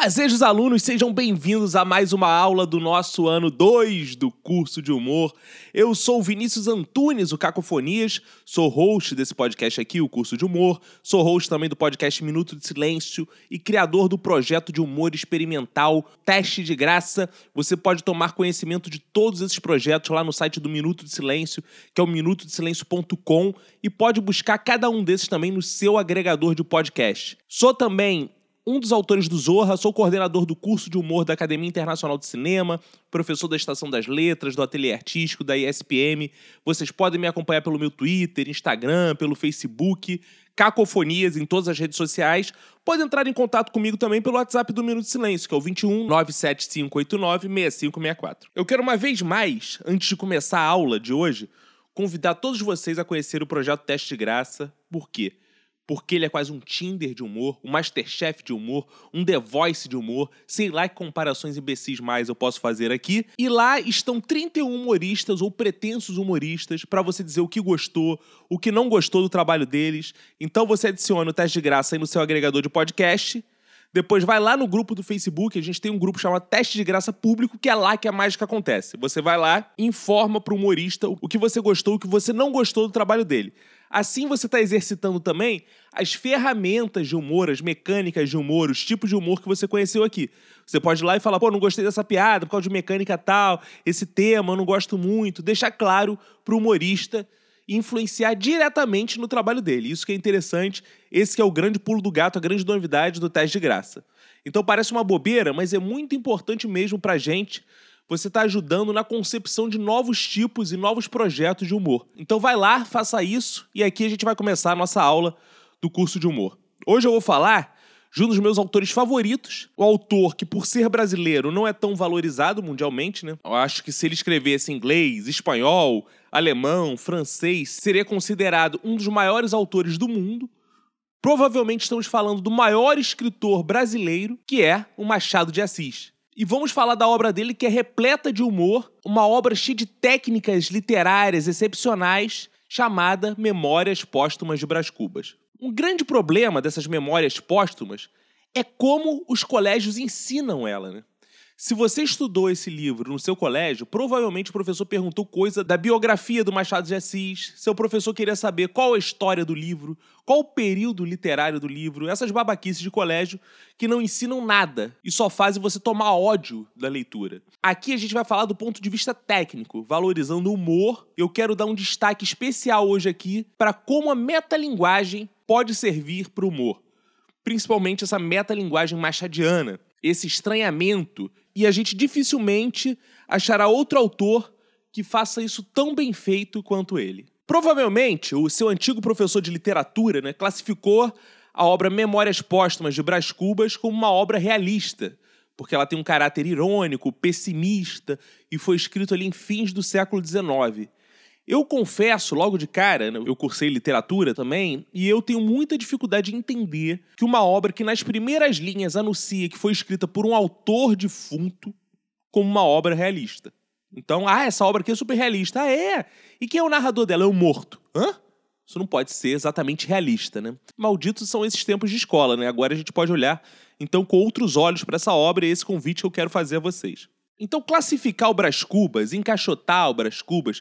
Fazejos alunos, sejam bem-vindos a mais uma aula do nosso ano 2 do curso de humor. Eu sou Vinícius Antunes, o Cacofonias, sou host desse podcast aqui, o curso de humor, sou host também do podcast Minuto de Silêncio e criador do projeto de humor experimental Teste de Graça. Você pode tomar conhecimento de todos esses projetos lá no site do Minuto de Silêncio, que é o minutodesilêncio.com, e pode buscar cada um desses também no seu agregador de podcast. Sou também um dos autores do Zorra, sou coordenador do curso de humor da Academia Internacional de Cinema, professor da Estação das Letras, do Ateliê Artístico, da ISPM. Vocês podem me acompanhar pelo meu Twitter, Instagram, pelo Facebook, Cacofonias em todas as redes sociais. Pode entrar em contato comigo também pelo WhatsApp do Minuto de Silêncio, que é o 21 97589 6564. Eu quero uma vez mais, antes de começar a aula de hoje, convidar todos vocês a conhecer o projeto Teste de Graça. Por quê? Porque ele é quase um Tinder de humor, um Masterchef de humor, um The Voice de humor, sei lá que comparações imbecis mais eu posso fazer aqui. E lá estão 31 humoristas ou pretensos humoristas para você dizer o que gostou, o que não gostou do trabalho deles. Então você adiciona o teste de graça aí no seu agregador de podcast. Depois vai lá no grupo do Facebook, a gente tem um grupo chamado Teste de Graça Público, que é lá que a mágica acontece. Você vai lá, informa para o humorista o que você gostou, o que você não gostou do trabalho dele. Assim você está exercitando também as ferramentas de humor, as mecânicas de humor, os tipos de humor que você conheceu aqui. Você pode ir lá e falar, pô, não gostei dessa piada por causa de mecânica tal, esse tema eu não gosto muito. Deixar claro para o humorista influenciar diretamente no trabalho dele. Isso que é interessante, esse que é o grande pulo do gato, a grande novidade do teste de graça. Então parece uma bobeira, mas é muito importante mesmo para gente você está ajudando na concepção de novos tipos e novos projetos de humor. Então vai lá, faça isso e aqui a gente vai começar a nossa aula do curso de humor. Hoje eu vou falar de um dos meus autores favoritos, o autor que, por ser brasileiro, não é tão valorizado mundialmente, né? Eu acho que se ele escrevesse inglês, espanhol, alemão, francês, seria considerado um dos maiores autores do mundo. Provavelmente estamos falando do maior escritor brasileiro, que é o Machado de Assis. E vamos falar da obra dele que é repleta de humor, uma obra cheia de técnicas literárias excepcionais, chamada Memórias Póstumas de Brás Cubas. Um grande problema dessas memórias póstumas é como os colégios ensinam ela, né? Se você estudou esse livro no seu colégio, provavelmente o professor perguntou coisa da biografia do Machado de Assis. Seu professor queria saber qual a história do livro, qual o período literário do livro, essas babaquices de colégio que não ensinam nada e só fazem você tomar ódio da leitura. Aqui a gente vai falar do ponto de vista técnico, valorizando o humor. Eu quero dar um destaque especial hoje aqui para como a metalinguagem pode servir para o humor. Principalmente essa metalinguagem machadiana, esse estranhamento e a gente dificilmente achará outro autor que faça isso tão bem feito quanto ele. Provavelmente, o seu antigo professor de literatura né, classificou a obra Memórias Póstumas de Brás Cubas como uma obra realista, porque ela tem um caráter irônico, pessimista e foi escrito ali em fins do século XIX. Eu confesso, logo de cara, né, eu cursei literatura também, e eu tenho muita dificuldade em entender que uma obra que nas primeiras linhas anuncia que foi escrita por um autor defunto como uma obra realista. Então, ah, essa obra aqui é super realista. Ah, é? E quem é o narrador dela? É o morto. Hã? Isso não pode ser exatamente realista, né? Malditos são esses tempos de escola, né? Agora a gente pode olhar, então, com outros olhos para essa obra e esse convite que eu quero fazer a vocês. Então, classificar o Brás Cubas, encaixotar o Brás Cubas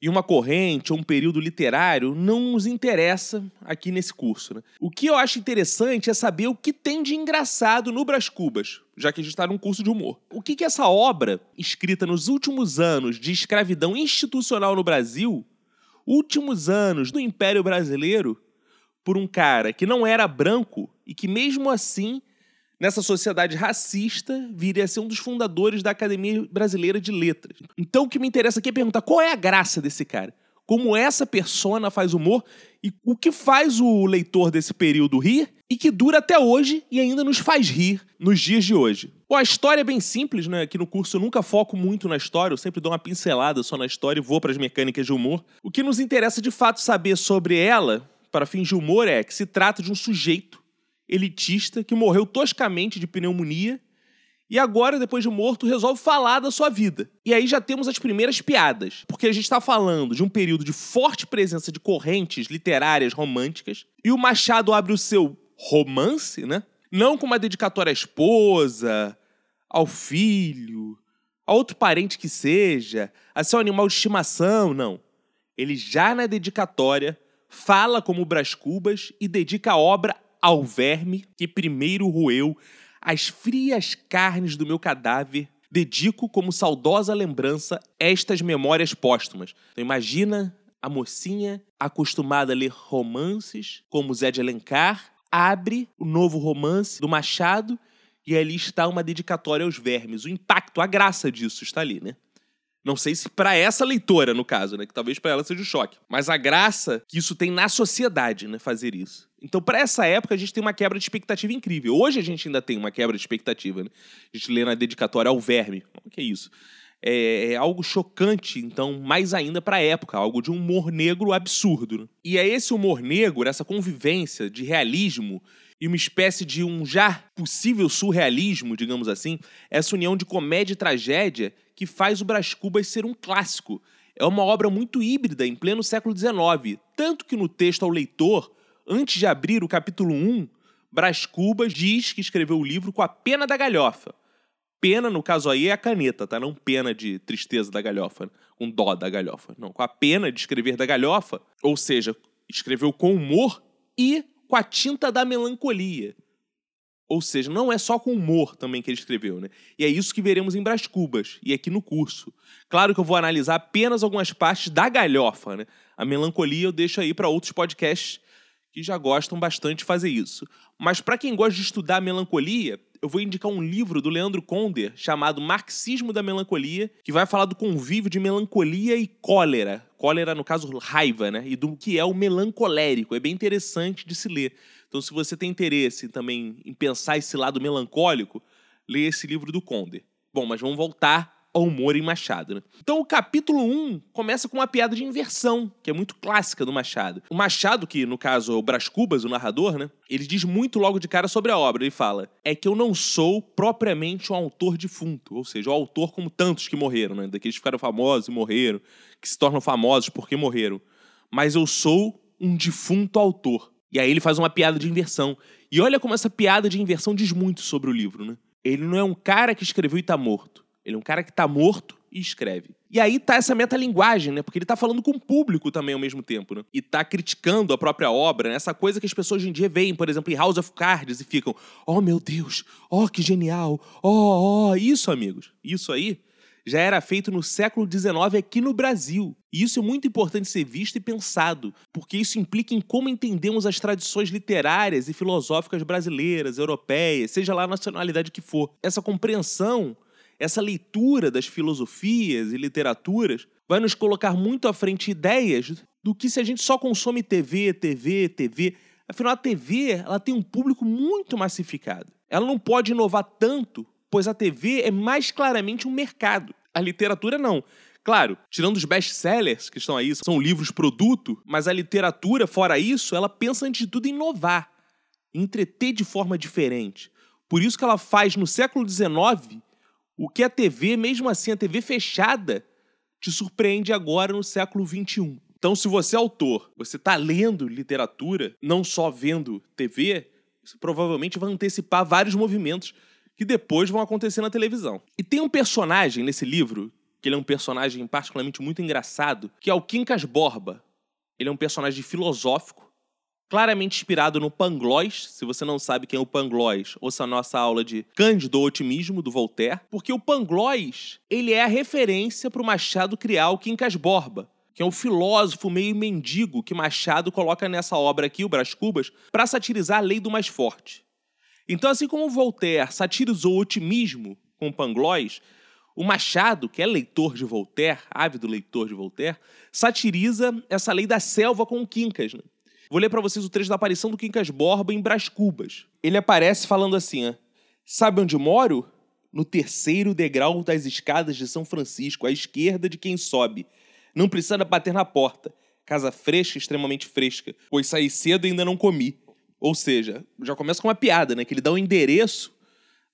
e uma corrente ou um período literário não nos interessa aqui nesse curso. Né? O que eu acho interessante é saber o que tem de engraçado no Brás Cubas, já que a gente está num curso de humor. O que, que essa obra, escrita nos últimos anos de escravidão institucional no Brasil, últimos anos do Império Brasileiro, por um cara que não era branco e que, mesmo assim, nessa sociedade racista, viria a ser um dos fundadores da Academia Brasileira de Letras. Então o que me interessa aqui é perguntar qual é a graça desse cara? Como essa persona faz humor e o que faz o leitor desse período rir e que dura até hoje e ainda nos faz rir nos dias de hoje. Bom, a história é bem simples, né? Aqui no curso eu nunca foco muito na história, eu sempre dou uma pincelada só na história e vou para as mecânicas de humor. O que nos interessa de fato saber sobre ela, para fins de humor, é que se trata de um sujeito elitista que morreu toscamente de pneumonia e agora, depois de morto, resolve falar da sua vida. E aí já temos as primeiras piadas, porque a gente está falando de um período de forte presença de correntes literárias românticas, e o Machado abre o seu romance, né? Não com uma dedicatória à esposa, ao filho, a outro parente que seja, a seu animal de estimação, não. Ele já na dedicatória fala como Brás Cubas e dedica a obra ao verme que primeiro roeu as frias carnes do meu cadáver. Dedico como saudosa lembrança estas memórias póstumas. Então imagina a mocinha acostumada a ler romances como Zé de Alencar, abre o novo romance do Machado e ali está uma dedicatória aos vermes. O impacto, a graça disso está ali, né? Não sei se para essa leitora, no caso, né? Que talvez para ela seja um choque. Mas a graça que isso tem na sociedade, né? Fazer isso. Então, para essa época, a gente tem uma quebra de expectativa incrível. Hoje a gente ainda tem uma quebra de expectativa, né? A gente lê na dedicatória ao verme. O que é isso? É, é, algo chocante, então, mais ainda para a época, algo de um humor negro absurdo. Né? E é esse humor negro, essa convivência de realismo e uma espécie de um já possível surrealismo, digamos assim, essa união de comédia e tragédia que faz o Brás Cubas ser um clássico. É uma obra muito híbrida em pleno século XIX, tanto que no texto ao leitor, antes de abrir o capítulo 1, Brás Cubas diz que escreveu o livro com a pena da galhofa. Pena, no caso aí, é a caneta, tá? Não pena de tristeza da galhofa, com dó da galhofa. Não, com a pena de escrever da galhofa, ou seja, escreveu com humor e com a tinta da melancolia. Ou seja, não é só com humor também que ele escreveu, né? E é isso que veremos em Brás Cubas e aqui no curso. Claro que eu vou analisar apenas algumas partes da galhofa, né? A melancolia eu deixo aí para outros podcasts que já gostam bastante de fazer isso. Mas para quem gosta de estudar melancolia, eu vou indicar um livro do Leandro Conder chamado Marxismo da Melancolia, que vai falar do convívio de melancolia e cólera. Cólera, no caso, raiva, né? E do que é o melancolérico. É bem interessante de se ler. Então, se você tem interesse também em pensar esse lado melancólico, leia esse livro do Conder. Bom, mas vamos voltar humor em Machado. Né? Então, o capítulo 1 começa com uma piada de inversão, que é muito clássica do Machado. O Machado, que no caso é o Brás Cubas, o narrador, né? Ele diz muito logo de cara sobre a obra. Ele fala: é que eu não sou propriamente um autor defunto, ou seja, o autor como tantos que morreram, né? Daqueles que ficaram famosos e morreram, que se tornam famosos porque morreram. Mas eu sou um defunto autor. E aí ele faz uma piada de inversão. E olha como essa piada de inversão diz muito sobre o livro, né? Ele não é um cara que escreveu e tá morto. Ele é um cara que está morto e escreve. E aí tá essa metalinguagem, né? Porque ele tá falando com o público também ao mesmo tempo, né? E tá criticando a própria obra, né? Essa coisa que as pessoas hoje em dia veem, por exemplo, em House of Cards e ficam: "Oh, meu Deus! Oh, que genial! Oh, oh, isso, amigos. Isso aí já era feito no século XIX aqui no Brasil. E isso é muito importante ser visto e pensado, porque isso implica em como entendemos as tradições literárias e filosóficas brasileiras, europeias, seja lá a nacionalidade que for. Essa compreensão essa leitura das filosofias e literaturas vai nos colocar muito à frente ideias do que se a gente só consome TV, TV, TV. Afinal, a TV ela tem um público muito massificado. Ela não pode inovar tanto, pois a TV é mais claramente um mercado. A literatura não. Claro, tirando os best-sellers que estão aí, são livros produto, mas a literatura, fora isso, ela pensa antes de tudo em inovar, em entreter de forma diferente. Por isso que ela faz no século XIX o que a TV, mesmo assim, a TV fechada, te surpreende agora no século XXI. Então, se você é autor, você está lendo literatura, não só vendo TV, você provavelmente vai antecipar vários movimentos que depois vão acontecer na televisão. E tem um personagem nesse livro, que ele é um personagem particularmente muito engraçado, que é o Quincas Borba. Ele é um personagem filosófico, claramente inspirado no Pangloss. Se você não sabe quem é o Pangloss, ouça a nossa aula de Cândido Otimismo, do Voltaire. Porque o Pangloss, ele é a referência para o Machado criar o Quincas Borba, que é um filósofo meio mendigo que Machado coloca nessa obra aqui, o Brás Cubas, para satirizar a lei do mais forte. Então, assim como Voltaire satirizou o otimismo com o Pangloss, o Machado, que é leitor de Voltaire, ávido leitor de Voltaire, satiriza essa lei da selva com o Quincas. Né? Vou ler para vocês o trecho da aparição do Quincas Borba em Brás Cubas. Ele aparece falando assim: Sabe onde moro? No terceiro degrau das escadas de São Francisco, à esquerda de quem sobe. Não precisa bater na porta. Casa fresca, extremamente fresca, pois saí cedo e ainda não comi. Ou seja, já começa com uma piada, né? Que ele dá o um endereço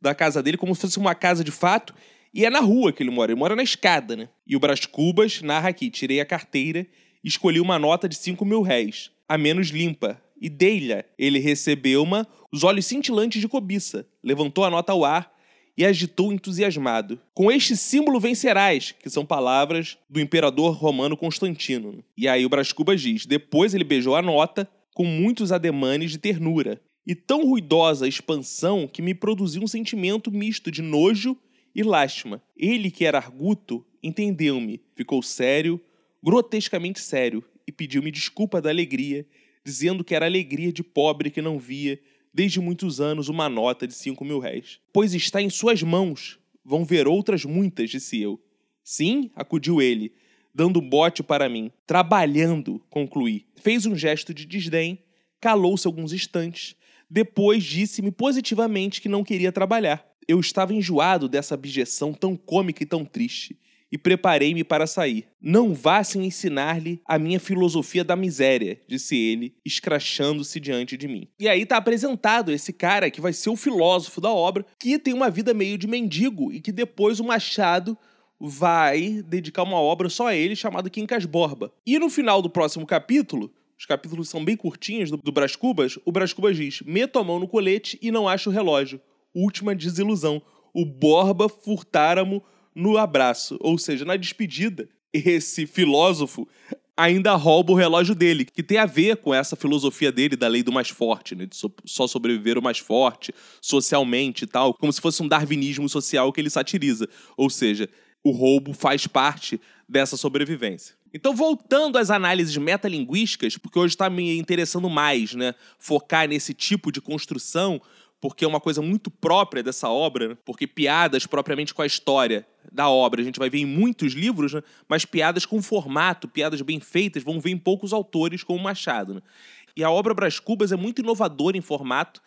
da casa dele como se fosse uma casa de fato, e é na rua que ele mora, ele mora na escada, né? E o Brás Cubas narra aqui: tirei a carteira escolhi uma nota de 5 mil réis a menos limpa e dei-lhe. Ele recebeu-ma, os olhos cintilantes de cobiça, levantou a nota ao ar e agitou entusiasmado. Com este símbolo vencerás, que são palavras do imperador romano Constantino. E aí o Brás Cubas diz: depois ele beijou a nota com muitos ademanes de ternura, e tão ruidosa a expansão que me produziu um sentimento misto de nojo e lástima. Ele, que era arguto, entendeu-me, ficou sério, grotescamente sério, e pediu-me desculpa da alegria, dizendo que era alegria de pobre que não via, desde muitos anos, uma nota de cinco mil réis. Pois está em suas mãos, vão ver outras muitas, disse eu. Sim, acudiu ele, dando um bote para mim. Trabalhando, concluí. Fez um gesto de desdém, calou-se alguns instantes, depois disse-me positivamente que não queria trabalhar. Eu estava enjoado dessa abjeção tão cômica e tão triste e preparei-me para sair. Não vá sem ensinar-lhe a minha filosofia da miséria, disse ele, escrachando-se diante de mim. E aí tá apresentado esse cara que vai ser o filósofo da obra, que tem uma vida meio de mendigo e que depois o Machado vai dedicar uma obra só a ele, chamada Quincas Borba. E no final do próximo capítulo, os capítulos são bem curtinhos do, do Brás Cubas, o Brás Cubas diz: meto a mão no colete e não acho o relógio. Última desilusão. O Borba furtara-mo no abraço. Ou seja, na despedida, esse filósofo ainda rouba o relógio dele, que tem a ver com essa filosofia dele da lei do mais forte, né? De só sobreviver o mais forte, socialmente e tal, como se fosse um darwinismo social que ele satiriza. Ou seja, o roubo faz parte dessa sobrevivência. Então, voltando às análises metalinguísticas, porque hoje está me interessando mais, né? Focar nesse tipo de construção, porque é uma coisa muito própria dessa obra, né? porque piadas propriamente com a história da obra a gente vai ver em muitos livros, né? mas piadas com formato, piadas bem feitas, vão ver em poucos autores como Machado. Né? E a obra Brás Cubas é muito inovadora em formato,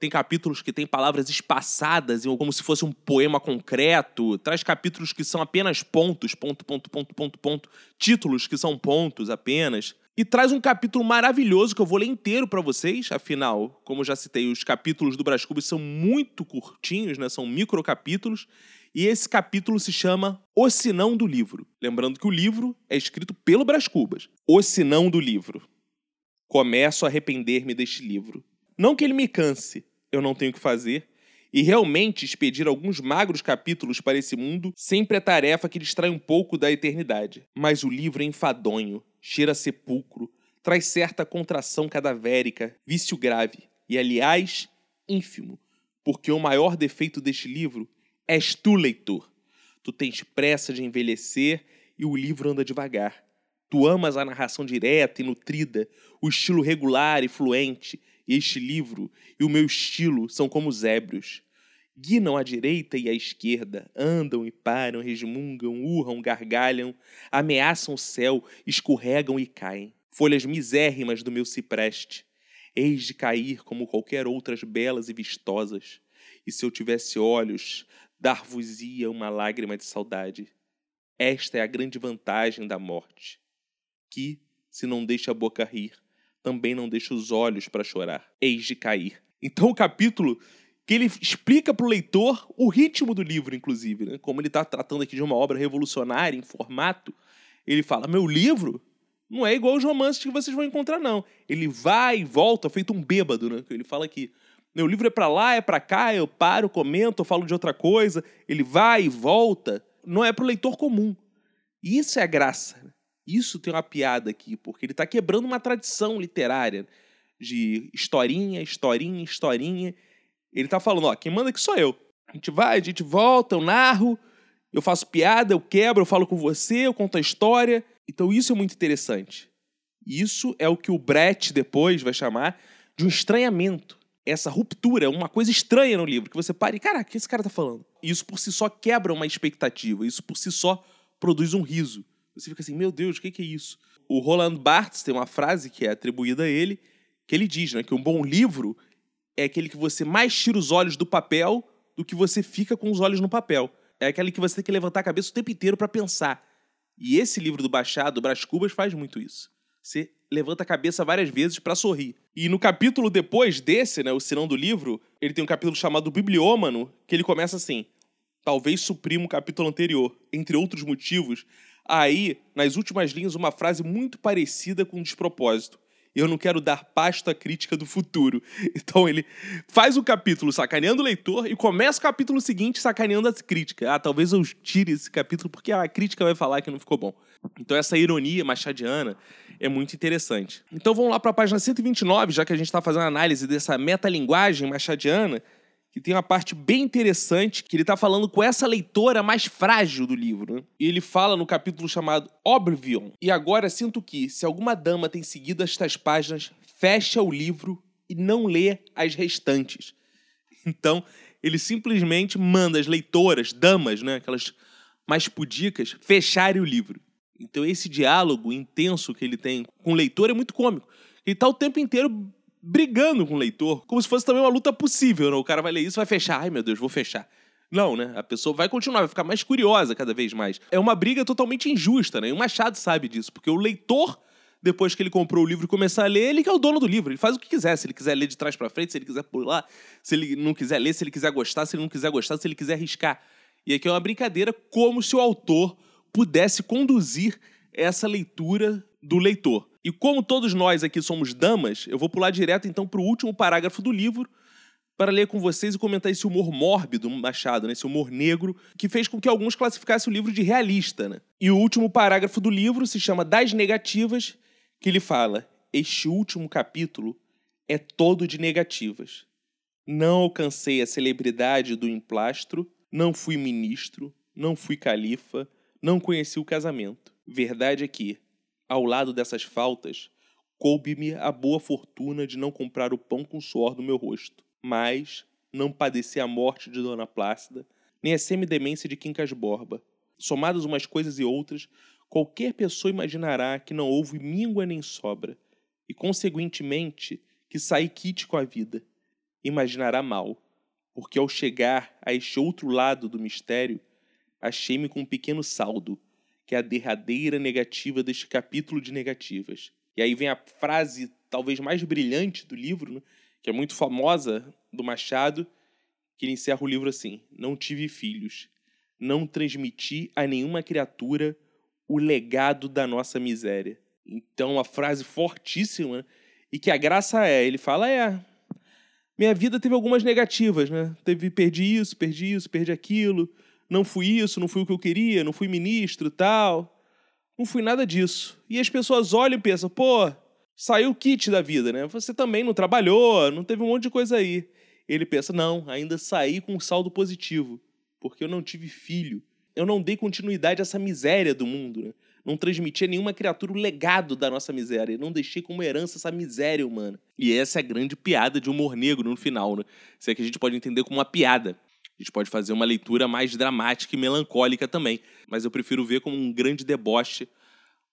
tem capítulos que têm palavras espaçadas, como se fosse um poema concreto. Traz capítulos que são apenas pontos, ponto, ponto, ponto, ponto, ponto. Títulos que são pontos apenas. E traz um capítulo maravilhoso que eu vou ler inteiro para vocês. Afinal, como já citei, os capítulos do Brás Cubas são muito curtinhos, né? São microcapítulos. E esse capítulo se chama O Sinão do Livro. Lembrando que o livro é escrito pelo Brás Cubas. O Sinão do Livro. Começo a arrepender-me deste livro não que ele me canse, eu não tenho o que fazer. E realmente expedir alguns magros capítulos para esse mundo sempre é tarefa que distrai um pouco da eternidade. Mas o livro é enfadonho, cheira a sepulcro, traz certa contração cadavérica, vício grave e, aliás, ínfimo, porque o maior defeito deste livro és tu, leitor. Tu tens pressa de envelhecer e o livro anda devagar. Tu amas a narração direta e nutrida, o estilo regular e fluente, este livro e o meu estilo são como os ébrios. Guinam à direita e à esquerda, andam e param, resmungam, urram, gargalham, ameaçam o céu, escorregam e caem. Folhas misérrimas do meu cipreste. Eis de cair como qualquer outras belas e vistosas. E se eu tivesse olhos, dar-vos-ia uma lágrima de saudade. Esta é a grande vantagem da morte, que, se não deixa a boca rir, também não deixa os olhos para chorar. Eis de cair. Então, o capítulo que ele explica para o leitor o ritmo do livro, inclusive, né? como ele está tratando aqui de uma obra revolucionária em formato. Ele fala: meu livro não é igual os romances que vocês vão encontrar, não. Ele vai e volta, feito um bêbado, né? Ele fala que meu livro é para lá, é para cá, eu paro, comento, eu falo de outra coisa. Ele vai e volta. Não é para o leitor comum. Isso é a graça. Né? Isso tem uma piada aqui, porque ele está quebrando uma tradição literária de historinha, historinha, historinha. Ele está falando, ó, quem manda aqui sou eu. A gente vai, a gente volta, eu narro, eu faço piada, eu quebro, eu falo com você, eu conto a história. Então isso é muito interessante. Isso é o que o Brett depois vai chamar de um estranhamento. Essa ruptura, uma coisa estranha no livro, que você para e, caraca, o que esse cara tá falando? Isso por si só quebra uma expectativa, isso por si só produz um riso. Você fica assim, meu Deus, o que, que é isso? O Roland Barthes tem uma frase que é atribuída a ele, que ele diz né, que um bom livro é aquele que você mais tira os olhos do papel do que você fica com os olhos no papel. É aquele que você tem que levantar a cabeça o tempo inteiro para pensar. E esse livro do Bachado, Brás Cubas, faz muito isso. Você levanta a cabeça várias vezes para sorrir. E no capítulo depois desse, né, o Sinão do livro, ele tem um capítulo chamado Bibliômano, que ele começa assim: Talvez suprima o capítulo anterior. Entre outros motivos, aí, nas últimas linhas, uma frase muito parecida com um despropósito. Eu não quero dar pasto à crítica do futuro. Então ele faz o capítulo sacaneando o leitor e começa o capítulo seguinte sacaneando a crítica. Ah, talvez eu tire esse capítulo porque a crítica vai falar que não ficou bom. Então essa ironia machadiana é muito interessante. Então vamos lá para a página 129, já que a gente está fazendo análise dessa metalinguagem machadiana, que tem uma parte bem interessante, que ele está falando com essa leitora mais frágil do livro. Né? E ele fala no capítulo chamado Oblivion. E agora sinto que, se alguma dama tem seguido estas páginas, fecha o livro e não lê as restantes. Então, ele simplesmente manda as leitoras, damas, né, aquelas mais pudicas, fecharem o livro. Então, esse diálogo intenso que ele tem com o leitor é muito cômico. Ele está o tempo inteiro brigando com o leitor, como se fosse também uma luta possível, né? O cara vai ler isso vai fechar. Ai, meu Deus, vou fechar. Não, né? A pessoa vai continuar, vai ficar mais curiosa cada vez mais. É uma briga totalmente injusta, né? E o Machado sabe disso, porque o leitor, depois que ele comprou o livro e começar a ler, ele que é o dono do livro. Ele faz o que quiser. Se ele quiser ler de trás para frente, se ele quiser pular, se ele não quiser ler, se ele quiser gostar, se ele não quiser gostar, se ele quiser riscar. E aqui é uma brincadeira como se o autor pudesse conduzir essa leitura do leitor. E como todos nós aqui somos damas, eu vou pular direto então para o último parágrafo do livro para ler com vocês e comentar esse humor mórbido Machado, né? esse humor negro, que fez com que alguns classificassem o livro de realista. Né? E o último parágrafo do livro se chama Das Negativas, que ele fala: Este último capítulo é todo de negativas. Não alcancei a celebridade do emplastro, não fui ministro, não fui califa, não conheci o casamento. Verdade é que, ao lado dessas faltas, coube-me a boa fortuna de não comprar o pão com suor do meu rosto, mas não padeci a morte de Dona Plácida, nem a semidemência de Quincas Borba. Somadas umas coisas e outras, qualquer pessoa imaginará que não houve míngua nem sobra, e, conseguintemente, que saí quite com a vida. Imaginará mal, porque ao chegar a este outro lado do mistério, achei-me com um pequeno saldo, que é a derradeira negativa deste capítulo de negativas. E aí vem a frase talvez mais brilhante do livro, né, que é muito famosa do Machado, que ele encerra o livro assim: Não tive filhos, não transmiti a nenhuma criatura o legado da nossa miséria. Então, uma frase fortíssima, né, e que a graça é, ele fala, é, minha vida teve algumas negativas, né? Teve perdi isso, perdi isso, perdi aquilo, não fui isso, não fui o que eu queria, não fui ministro tal. Não fui nada disso. E as pessoas olham e pensam, pô, saiu o kit da vida, né? Você também não trabalhou, não teve um monte de coisa aí. Ele pensa, não, ainda saí com um saldo positivo, porque eu não tive filho. Eu não dei continuidade a essa miséria do mundo, né? Não transmiti a nenhuma criatura o legado da nossa miséria. Não deixei como herança essa miséria humana. E essa é a grande piada de humor negro no final, né? Isso é que a gente pode entender como uma piada. A gente pode fazer uma leitura mais dramática e melancólica também, mas eu prefiro ver como um grande deboche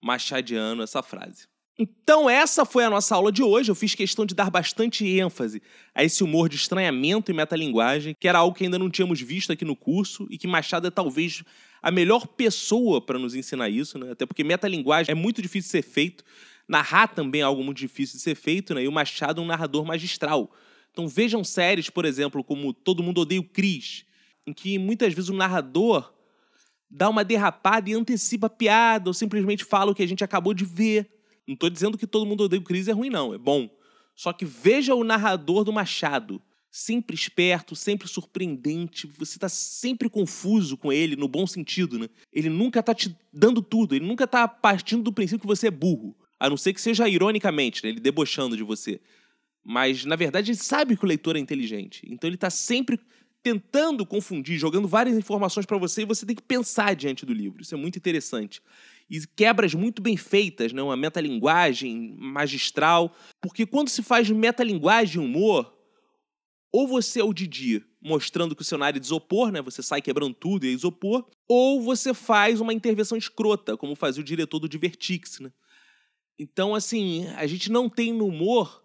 machadiano essa frase. Então, essa foi a nossa aula de hoje. Eu fiz questão de dar bastante ênfase a esse humor de estranhamento e metalinguagem, que era algo que ainda não tínhamos visto aqui no curso e que Machado é talvez a melhor pessoa para nos ensinar isso, né? Até porque metalinguagem é muito difícil de ser feito, narrar também é algo muito difícil de ser feito, né? E o Machado é um narrador magistral. Então vejam séries, por exemplo, como Todo Mundo Odeia o Chris, em que muitas vezes o narrador dá uma derrapada e antecipa a piada, ou simplesmente fala o que a gente acabou de ver. Não estou dizendo que Todo Mundo Odeia o Chris é ruim, não, é bom. Só que veja o narrador do Machado. Sempre esperto, sempre surpreendente, você está sempre confuso com ele, no bom sentido, né? Ele nunca está te dando tudo, ele nunca está partindo do princípio que você é burro. A não ser que seja ironicamente, né? ele debochando de você. Mas, na verdade, ele sabe que o leitor é inteligente. Então ele está sempre tentando confundir, jogando várias informações para você e você tem que pensar diante do livro. Isso é muito interessante. E quebras muito bem feitas, né? uma metalinguagem magistral. Porque quando se faz metalinguagem humor, ou você é o Didi, mostrando que o cenário é de isopor, né? Você sai quebrando tudo e é isopor, ou você faz uma intervenção escrota, como fazia o diretor do Divertix, né? Então, assim, a gente não tem no humor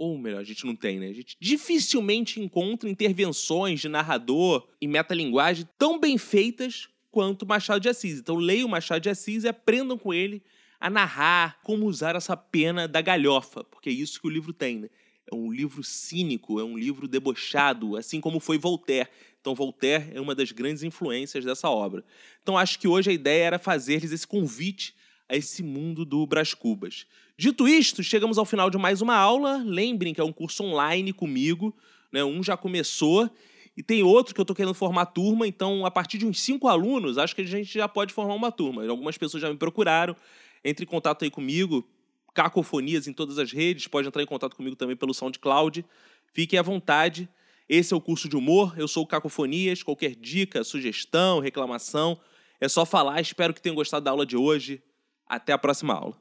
ou melhor, a gente não tem, né? A gente dificilmente encontra intervenções de narrador em metalinguagem tão bem feitas quanto Machado de Assis. Então leiam Machado de Assis e aprendam com ele a narrar como usar essa pena da galhofa, porque é isso que o livro tem, né? É um livro cínico, é um livro debochado, assim como foi Voltaire. Então, Voltaire é uma das grandes influências dessa obra. Então, acho que hoje a ideia era fazer-lhes esse convite a esse mundo do Brás Cubas. Dito isto, chegamos ao final de mais uma aula. Lembrem que é um curso online comigo, né? Um já começou e tem outro que eu estou querendo formar turma, então a partir de uns cinco alunos, acho que a gente já pode formar uma turma. Algumas pessoas já me procuraram, entre em contato aí comigo, Cacofonias em todas as redes, pode entrar em contato comigo também pelo SoundCloud. Fiquem à vontade. Esse é o curso de humor, eu sou o Cacofonias. Qualquer dica, sugestão, reclamação, é só falar. Espero que tenham gostado da aula de hoje. Até a próxima aula.